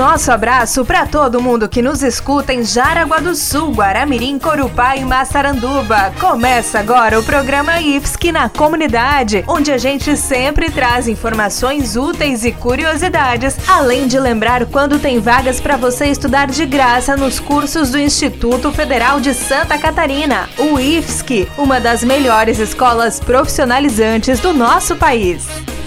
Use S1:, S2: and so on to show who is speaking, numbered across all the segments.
S1: Nosso abraço para todo mundo que nos escuta em Jaraguá do Sul, Guaramirim, Corupá e Massaranduba. Começa agora o programa IFSC na comunidade, onde a gente sempre traz informações úteis e curiosidades, além de lembrar quando tem vagas para você estudar de graça nos cursos do Instituto Federal de Santa Catarina, o IFSC, uma das melhores escolas profissionalizantes do nosso país.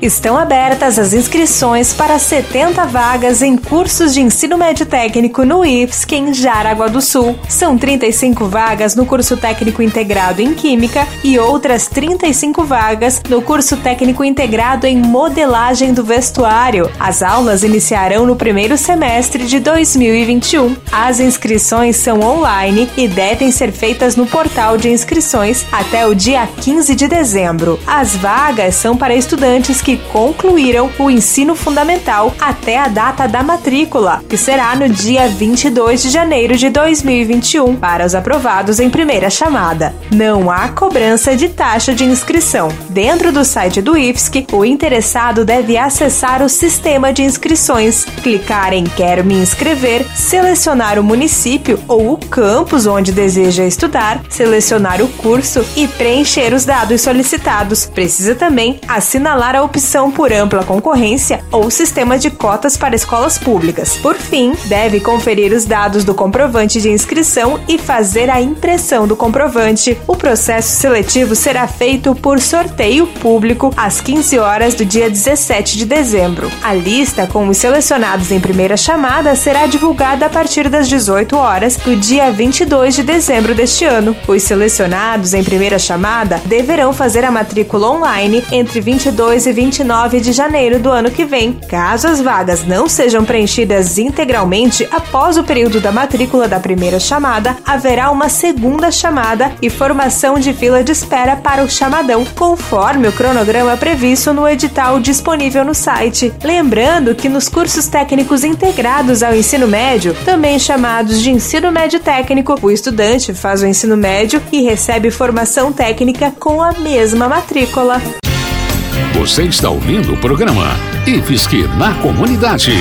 S1: Estão abertas as inscrições para 70 vagas em cursos de ensino médio técnico no IFSC em Jaraguá do Sul. São 35 vagas no curso técnico integrado em Química e outras 35 vagas no curso técnico integrado em Modelagem do Vestuário. As aulas iniciarão no primeiro semestre de 2021. As inscrições são online e devem ser feitas no portal de inscrições até o dia 15 de dezembro. As vagas são para estudantes que concluíram o ensino fundamental até a data da matrícula, que será no dia 22 de janeiro de 2021, para os aprovados em primeira chamada. Não há cobrança de taxa de inscrição. Dentro do site do IFSC, o interessado deve acessar o sistema de inscrições, clicar em Quero me inscrever, selecionar o município ou o campus onde deseja estudar, selecionar o curso e preencher os dados solicitados. Precisa também assinalar a opção opção por ampla concorrência ou sistema de cotas para escolas públicas. Por fim, deve conferir os dados do comprovante de inscrição e fazer a impressão do comprovante. O processo seletivo será feito por sorteio público às 15 horas do dia 17 de dezembro. A lista com os selecionados em primeira chamada será divulgada a partir das 18 horas do dia 22 de dezembro deste ano. Os selecionados em primeira chamada deverão fazer a matrícula online entre 22 e 29 de janeiro do ano que vem. Caso as vagas não sejam preenchidas integralmente após o período da matrícula da primeira chamada, haverá uma segunda chamada e formação de fila de espera para o chamadão, conforme o cronograma previsto no edital disponível no site. Lembrando que nos cursos técnicos integrados ao ensino médio, também chamados de ensino médio técnico, o estudante faz o ensino médio e recebe formação técnica com a mesma matrícula.
S2: Você está ouvindo o programa IFSC na Comunidade.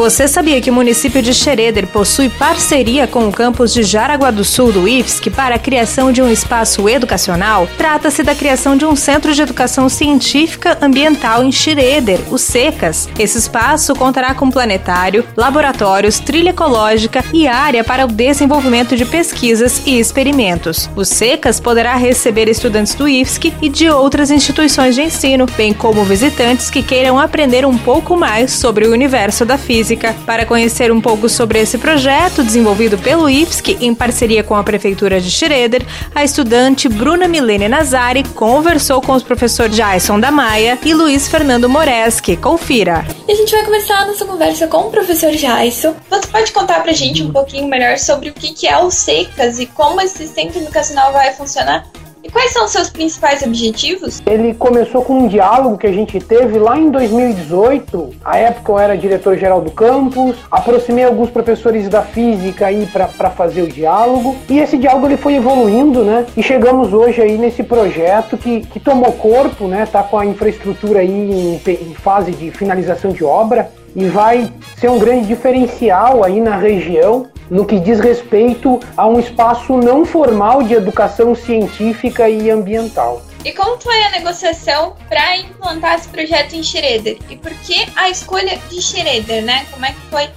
S1: Você sabia que o município de Xereder possui parceria com o campus de Jaraguá do Sul do IFSC para a criação de um espaço educacional? Trata-se da criação de um centro de educação científica ambiental em Xereder, o SECAS. Esse espaço contará com planetário, laboratórios, trilha ecológica e área para o desenvolvimento de pesquisas e experimentos. O SECAS poderá receber estudantes do IFSC e de outras instituições de ensino, bem como visitantes que queiram aprender um pouco mais sobre o universo da física Física. Para conhecer um pouco sobre esse projeto desenvolvido pelo IFSC em parceria com a Prefeitura de Schroeder, a estudante Bruna Milene Nazari conversou com os professores Jason da Maia e Luiz Fernando Moreski. Confira.
S3: E a gente vai começar a nossa conversa com o professor Jason. Você pode contar pra gente um pouquinho melhor sobre o que é o SECAS e como esse centro educacional vai funcionar? Quais são os seus principais objetivos?
S4: Ele começou com um diálogo que a gente teve lá em 2018. A época eu era diretor-geral do campus, aproximei alguns professores da física aí para fazer o diálogo. E esse diálogo ele foi evoluindo, né? E chegamos hoje aí nesse projeto que, que tomou corpo, né? Tá com a infraestrutura aí em, em fase de finalização de obra e vai ser um grande diferencial aí na região no que diz respeito a um espaço não formal de educação científica e ambiental.
S3: E como foi a negociação para implantar esse projeto em Schroeder? E por que a escolha de Schroeder, né? Como é que foi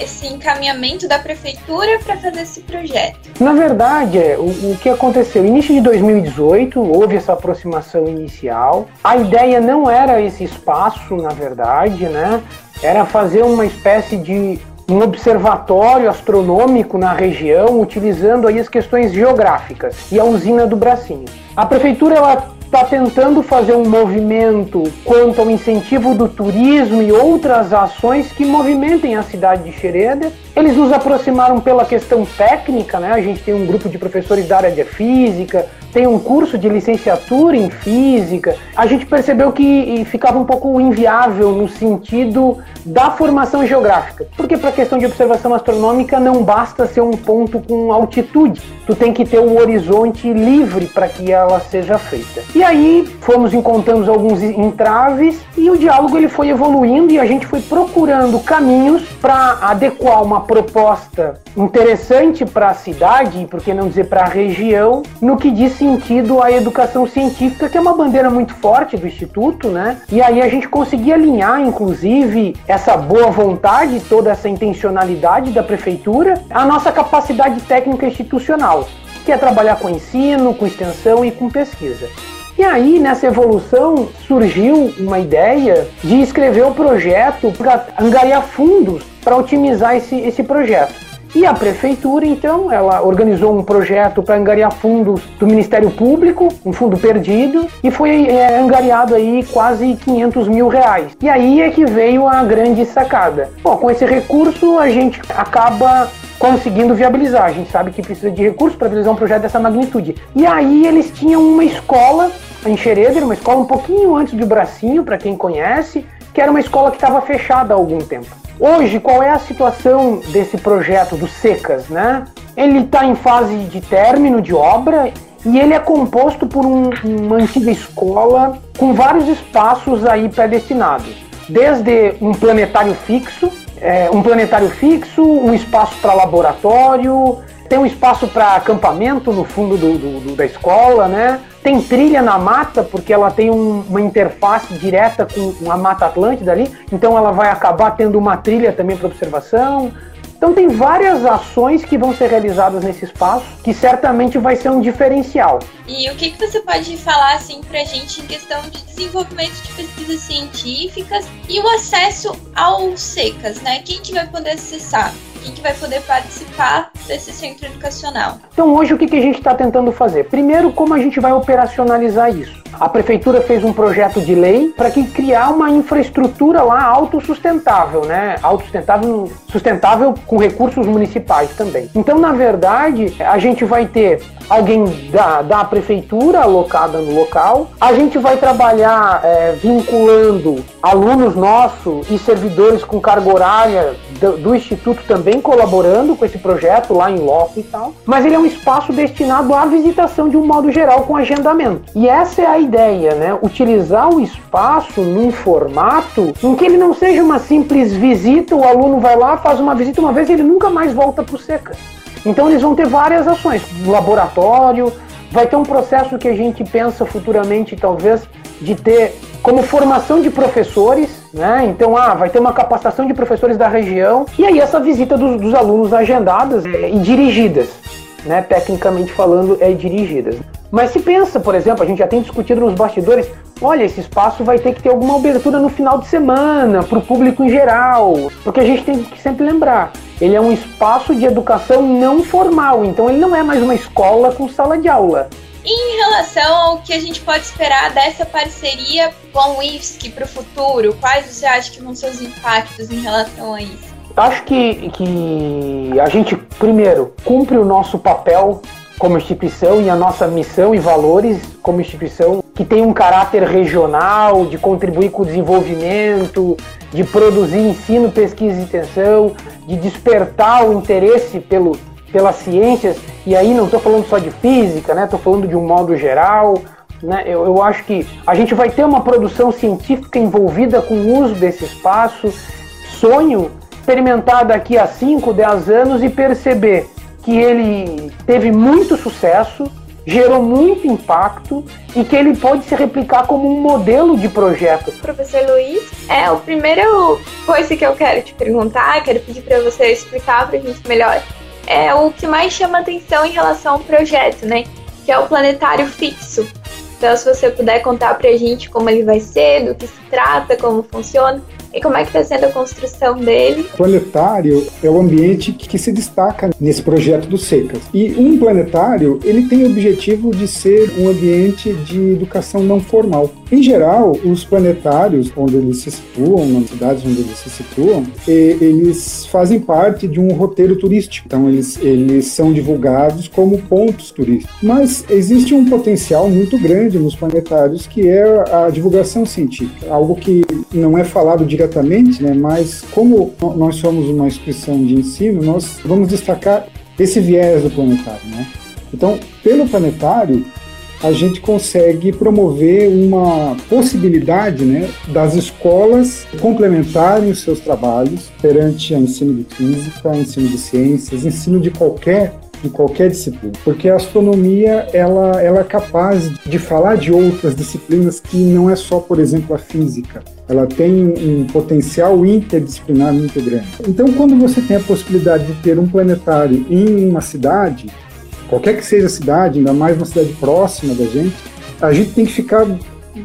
S3: esse encaminhamento da prefeitura para fazer esse projeto?
S4: Na verdade, é, o, o que aconteceu? Início de 2018, houve essa aproximação inicial. A ideia não era esse espaço, na verdade, né? Era fazer uma espécie de um observatório astronômico na região, utilizando aí as questões geográficas e a usina do Bracinho. A prefeitura ela está tentando fazer um movimento quanto ao incentivo do turismo e outras ações que movimentem a cidade de Xereda. Eles nos aproximaram pela questão técnica, né? A gente tem um grupo de professores da área de física, tem um curso de licenciatura em física, a gente percebeu que ficava um pouco inviável no sentido da formação geográfica. Porque para questão de observação astronômica não basta ser um ponto com altitude, tu tem que ter um horizonte livre para que ela seja feita. E aí fomos encontrando alguns entraves e o diálogo ele foi evoluindo e a gente foi procurando caminhos para adequar uma proposta interessante para a cidade, por que não dizer para a região, no que diz sentido à educação científica, que é uma bandeira muito forte do Instituto, né? E aí a gente conseguia alinhar, inclusive, essa boa vontade, toda essa intencionalidade da prefeitura, a nossa capacidade técnica institucional, que é trabalhar com ensino, com extensão e com pesquisa. E aí, nessa evolução, surgiu uma ideia de escrever o projeto para angariar fundos para otimizar esse, esse projeto. E a prefeitura, então, ela organizou um projeto para angariar fundos do Ministério Público, um fundo perdido, e foi é, angariado aí quase 500 mil reais. E aí é que veio a grande sacada. Bom, com esse recurso a gente acaba conseguindo viabilizar. A gente sabe que precisa de recursos para realizar um projeto dessa magnitude. E aí eles tinham uma escola em Xereder, uma escola um pouquinho antes do Bracinho, para quem conhece, que era uma escola que estava fechada há algum tempo. Hoje, qual é a situação desse projeto do Secas, né? Ele está em fase de término de obra e ele é composto por um, uma antiga escola com vários espaços aí predestinados, desde um planetário fixo, é, um planetário fixo, um espaço para laboratório, tem um espaço para acampamento no fundo do, do, do, da escola, né? Tem trilha na mata, porque ela tem um, uma interface direta com a Mata Atlântida ali, então ela vai acabar tendo uma trilha também para observação. Então tem várias ações que vão ser realizadas nesse espaço, que certamente vai ser um diferencial.
S3: E o que, que você pode falar assim para a gente em questão de desenvolvimento de pesquisas científicas e o acesso ao secas, né? Quem que vai poder acessar? Quem que vai poder participar desse centro educacional?
S4: Então hoje o que, que a gente está tentando fazer? Primeiro, como a gente vai operacionalizar isso? A prefeitura fez um projeto de lei para que criar uma infraestrutura lá autossustentável, né? Autossustentável, sustentável com recursos municipais também. Então, na verdade, a gente vai ter alguém da, da prefeitura alocada no local. A gente vai trabalhar é, vinculando alunos nossos e servidores com carga horária do, do, Instituto também colaborando com esse projeto lá em loco e tal. Mas ele é um espaço destinado à visitação de um modo geral com agendamento. E essa é a ideia, né? Utilizar o espaço num formato em que ele não seja uma simples visita, o aluno vai lá, faz uma visita uma vez e ele nunca mais volta para o SECA. Então eles vão ter várias ações, laboratório, vai ter um processo que a gente pensa futuramente, talvez, de ter como formação de professores, né? Então, ah, vai ter uma capacitação de professores da região, e aí essa visita dos, dos alunos agendadas é, e dirigidas, né? Tecnicamente falando, é dirigidas. Mas se pensa, por exemplo, a gente já tem discutido nos bastidores, olha, esse espaço vai ter que ter alguma abertura no final de semana, para o público em geral, porque a gente tem que sempre lembrar, ele é um espaço de educação não formal, então ele não é mais uma escola com sala de aula.
S3: Em relação ao que a gente pode esperar dessa parceria com o IFSC para o futuro, quais você acha que vão ser os impactos em relação a isso?
S4: Acho que, que a gente, primeiro, cumpre o nosso papel como instituição e a nossa missão e valores como instituição que tem um caráter regional, de contribuir com o desenvolvimento, de produzir ensino, pesquisa e extensão, de despertar o interesse pelo, pelas ciências, e aí não estou falando só de física, né? Estou falando de um modo geral. Né? Eu, eu acho que a gente vai ter uma produção científica envolvida com o uso desse espaço. Sonho experimentar daqui a 5, 10 anos e perceber que ele teve muito sucesso, gerou muito impacto e que ele pode se replicar como um modelo de projeto.
S3: Professor Luiz, é o primeiro coisa que eu quero te perguntar, quero pedir para você explicar para a gente melhor, é o que mais chama atenção em relação ao projeto, né? Que é o planetário fixo. Então, se você puder contar para a gente como ele vai ser, do que se trata, como funciona. E como é que está sendo a construção dele.
S5: O planetário é o ambiente que se destaca nesse projeto do Secas. E um planetário, ele tem o objetivo de ser um ambiente de educação não formal. Em geral, os planetários, onde eles se situam, nas cidades onde eles se situam, eles fazem parte de um roteiro turístico. Então, eles, eles são divulgados como pontos turísticos. Mas existe um potencial muito grande nos planetários que é a divulgação científica, algo que não é falado diretamente, né, mas como nós somos uma instituição de ensino, nós vamos destacar esse viés do planetário. Né? Então, pelo planetário, a gente consegue promover uma possibilidade né, das escolas complementarem os seus trabalhos perante o ensino de física, ensino de ciências, ensino de qualquer de qualquer disciplina, porque a astronomia ela, ela é capaz de falar de outras disciplinas que não é só, por exemplo, a física. Ela tem um potencial interdisciplinar muito grande. Então, quando você tem a possibilidade de ter um planetário em uma cidade, qualquer que seja a cidade, ainda mais uma cidade próxima da gente, a gente tem que ficar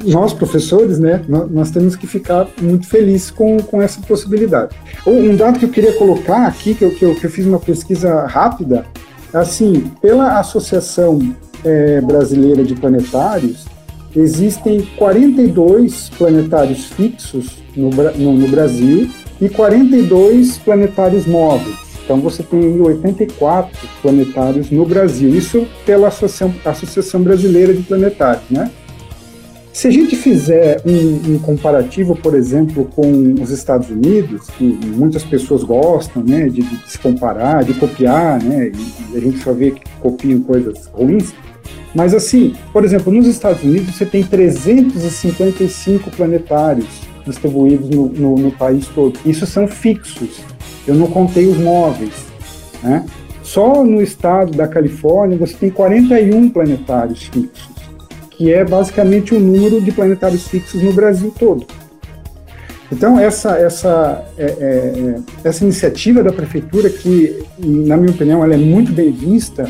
S5: nós professores, né, nós temos que ficar muito felizes com, com essa possibilidade. Um dado que eu queria colocar aqui, que eu, que eu, que eu fiz uma pesquisa rápida, assim, pela Associação é, Brasileira de Planetários, existem 42 planetários fixos no, no, no Brasil e 42 planetários móveis. Então você tem 84 planetários no Brasil, isso pela Associação, Associação Brasileira de Planetários, né? Se a gente fizer um, um, comparativo, por exemplo, com os Estados Unidos, que muitas pessoas gostam né, de, de se comparar, de copiar, né, e a gente só vê que copiam coisas ruins, mas assim, por exemplo, nos Estados Unidos você tem 355 planetários distribuídos no, no, no país todo. Isso são fixos. Eu não contei os móveis. Né? Só no estado da Califórnia você tem 41 planetários fixos, que é basicamente o número de planetários fixos no Brasil todo. Então, essa, essa, é, é, essa iniciativa da prefeitura, que, na minha opinião, ela é muito bem vista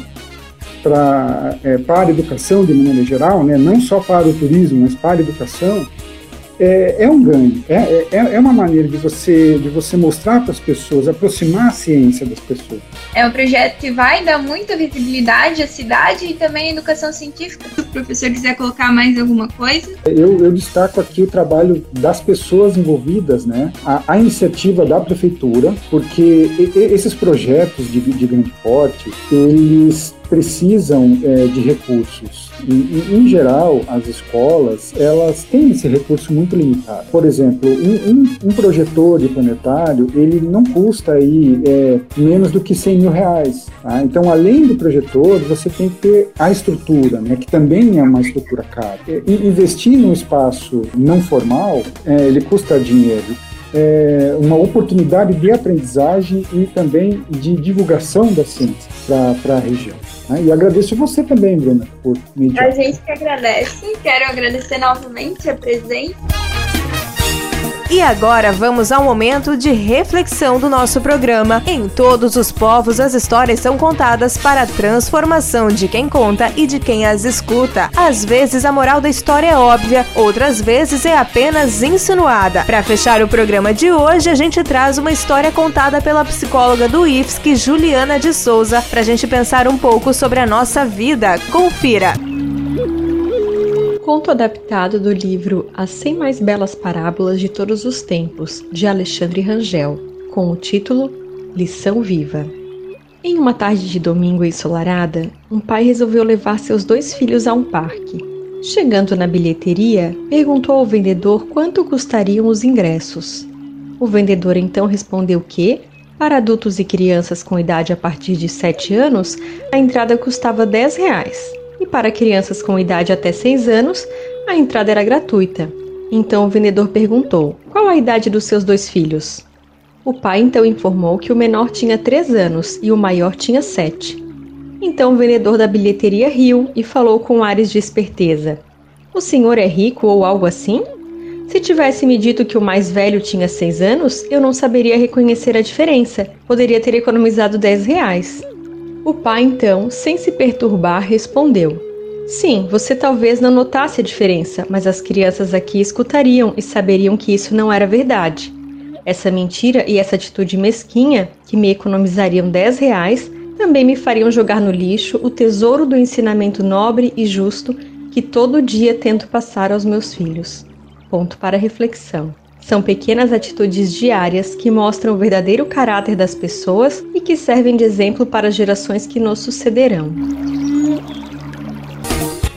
S5: pra, é, para a educação de maneira geral, né? não só para o turismo, mas para a educação, é, é um ganho, é, é, é, uma maneira de você, de você mostrar para as pessoas, aproximar a ciência das pessoas.
S3: É um projeto que vai dar muita visibilidade à cidade e também à educação científica. Se o professor quiser colocar mais alguma coisa.
S5: Eu, eu destaco aqui o trabalho das pessoas envolvidas, né? a, a iniciativa da prefeitura, porque esses projetos de, de grande porte, eles precisam é, de recursos. E, e, em geral, as escolas, elas têm esse recurso muito limitado. Por exemplo, um, um, um projetor de planetário, ele não custa aí é, menos do que 100 mil reais. Tá? Então, além do projetor, você tem que ter a estrutura, né, que também é uma estrutura cara. E, investir num espaço não formal, é, ele custa dinheiro é, uma oportunidade de aprendizagem e também de divulgação da ciência para a região. Né? E agradeço você também, Bruna, por
S3: me A gente que agradece. Quero agradecer novamente a presença.
S1: E agora vamos ao momento de reflexão do nosso programa. Em todos os povos, as histórias são contadas para a transformação de quem conta e de quem as escuta. Às vezes a moral da história é óbvia, outras vezes é apenas insinuada. Para fechar o programa de hoje, a gente traz uma história contada pela psicóloga do IFSC, Juliana de Souza, para a gente pensar um pouco sobre a nossa vida. Confira!
S6: Conto adaptado do livro As 100 Mais Belas Parábolas de Todos os Tempos, de Alexandre Rangel, com o título Lição Viva. Em uma tarde de domingo ensolarada, um pai resolveu levar seus dois filhos a um parque. Chegando na bilheteria, perguntou ao vendedor quanto custariam os ingressos. O vendedor então respondeu que, para adultos e crianças com idade a partir de 7 anos, a entrada custava 10 reais para crianças com idade até 6 anos, a entrada era gratuita. Então o vendedor perguntou: qual a idade dos seus dois filhos? O pai então informou que o menor tinha 3 anos e o maior tinha 7. Então o vendedor da bilheteria riu e falou com ares de esperteza: O senhor é rico ou algo assim? Se tivesse me dito que o mais velho tinha 6 anos, eu não saberia reconhecer a diferença. Poderia ter economizado 10 reais. O pai, então, sem se perturbar, respondeu: Sim, você talvez não notasse a diferença, mas as crianças aqui escutariam e saberiam que isso não era verdade. Essa mentira e essa atitude mesquinha, que me economizariam 10 reais, também me fariam jogar no lixo o tesouro do ensinamento nobre e justo que todo dia tento passar aos meus filhos. Ponto para reflexão. São pequenas atitudes diárias que mostram o verdadeiro caráter das pessoas e que servem de exemplo para as gerações que nos sucederão.